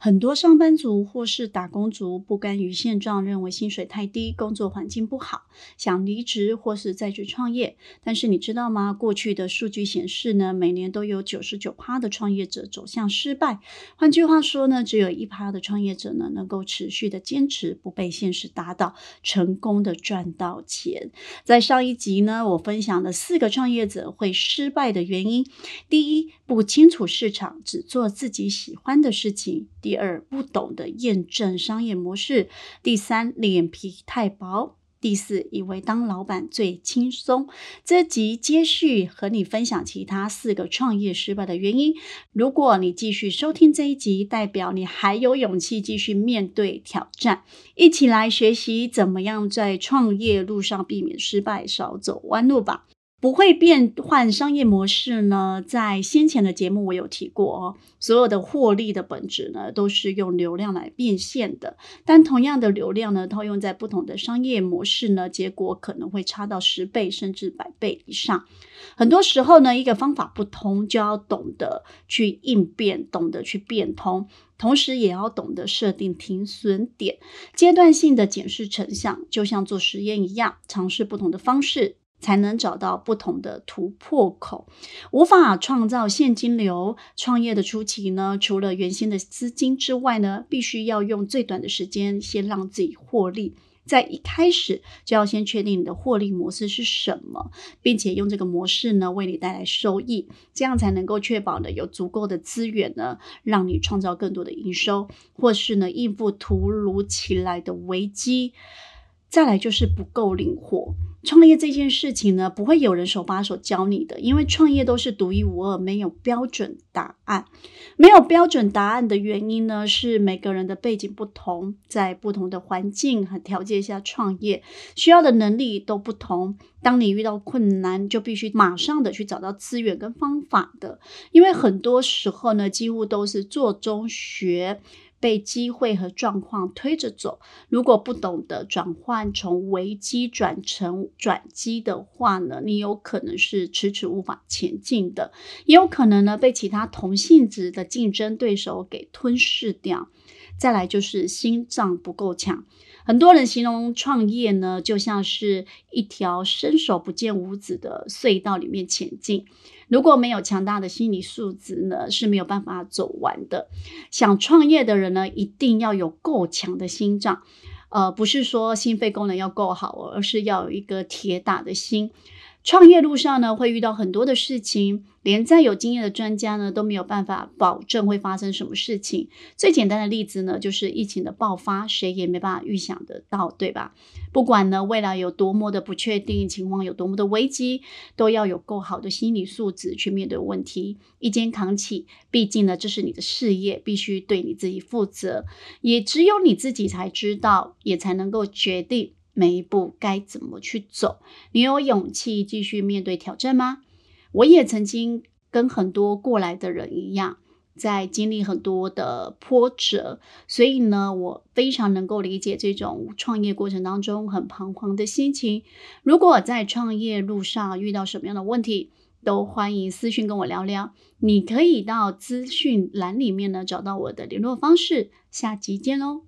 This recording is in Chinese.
很多上班族或是打工族不甘于现状，认为薪水太低，工作环境不好，想离职或是再去创业。但是你知道吗？过去的数据显示呢，每年都有九十九趴的创业者走向失败。换句话说呢，只有一趴的创业者呢，能够持续的坚持，不被现实打倒，成功的赚到钱。在上一集呢，我分享了四个创业者会失败的原因：第一，不清楚市场，只做自己喜欢的事情。第二，不懂得验证商业模式；第三，脸皮太薄；第四，以为当老板最轻松。这集接续和你分享其他四个创业失败的原因。如果你继续收听这一集，代表你还有勇气继续面对挑战。一起来学习怎么样在创业路上避免失败，少走弯路吧。不会变换商业模式呢？在先前的节目我有提过哦，所有的获利的本质呢，都是用流量来变现的。但同样的流量呢，套用在不同的商业模式呢，结果可能会差到十倍甚至百倍以上。很多时候呢，一个方法不通，就要懂得去应变，懂得去变通，同时也要懂得设定停损点，阶段性的检视成效，就像做实验一样，尝试不同的方式。才能找到不同的突破口。无法创造现金流，创业的初期呢，除了原先的资金之外呢，必须要用最短的时间先让自己获利。在一开始就要先确定你的获利模式是什么，并且用这个模式呢为你带来收益，这样才能够确保呢有足够的资源呢，让你创造更多的营收，或是呢应付突如其来的危机。再来就是不够灵活。创业这件事情呢，不会有人手把手教你的，因为创业都是独一无二，没有标准答案。没有标准答案的原因呢，是每个人的背景不同，在不同的环境和条件下创业，需要的能力都不同。当你遇到困难，就必须马上的去找到资源跟方法的，因为很多时候呢，几乎都是做中学。被机会和状况推着走，如果不懂得转换从危机转成转机的话呢，你有可能是迟迟无法前进的，也有可能呢被其他同性质的竞争对手给吞噬掉。再来就是心脏不够强。很多人形容创业呢，就像是一条伸手不见五指的隧道里面前进。如果没有强大的心理素质呢，是没有办法走完的。想创业的人呢，一定要有够强的心脏，呃，不是说心肺功能要够好，而是要有一个铁打的心。创业路上呢，会遇到很多的事情，连再有经验的专家呢都没有办法保证会发生什么事情。最简单的例子呢，就是疫情的爆发，谁也没办法预想得到，对吧？不管呢未来有多么的不确定，情况有多么的危机，都要有够好的心理素质去面对问题，一肩扛起。毕竟呢，这是你的事业，必须对你自己负责，也只有你自己才知道，也才能够决定。每一步该怎么去走？你有勇气继续面对挑战吗？我也曾经跟很多过来的人一样，在经历很多的波折，所以呢，我非常能够理解这种创业过程当中很彷徨的心情。如果在创业路上遇到什么样的问题，都欢迎私信跟我聊聊。你可以到资讯栏里面呢找到我的联络方式。下集见喽！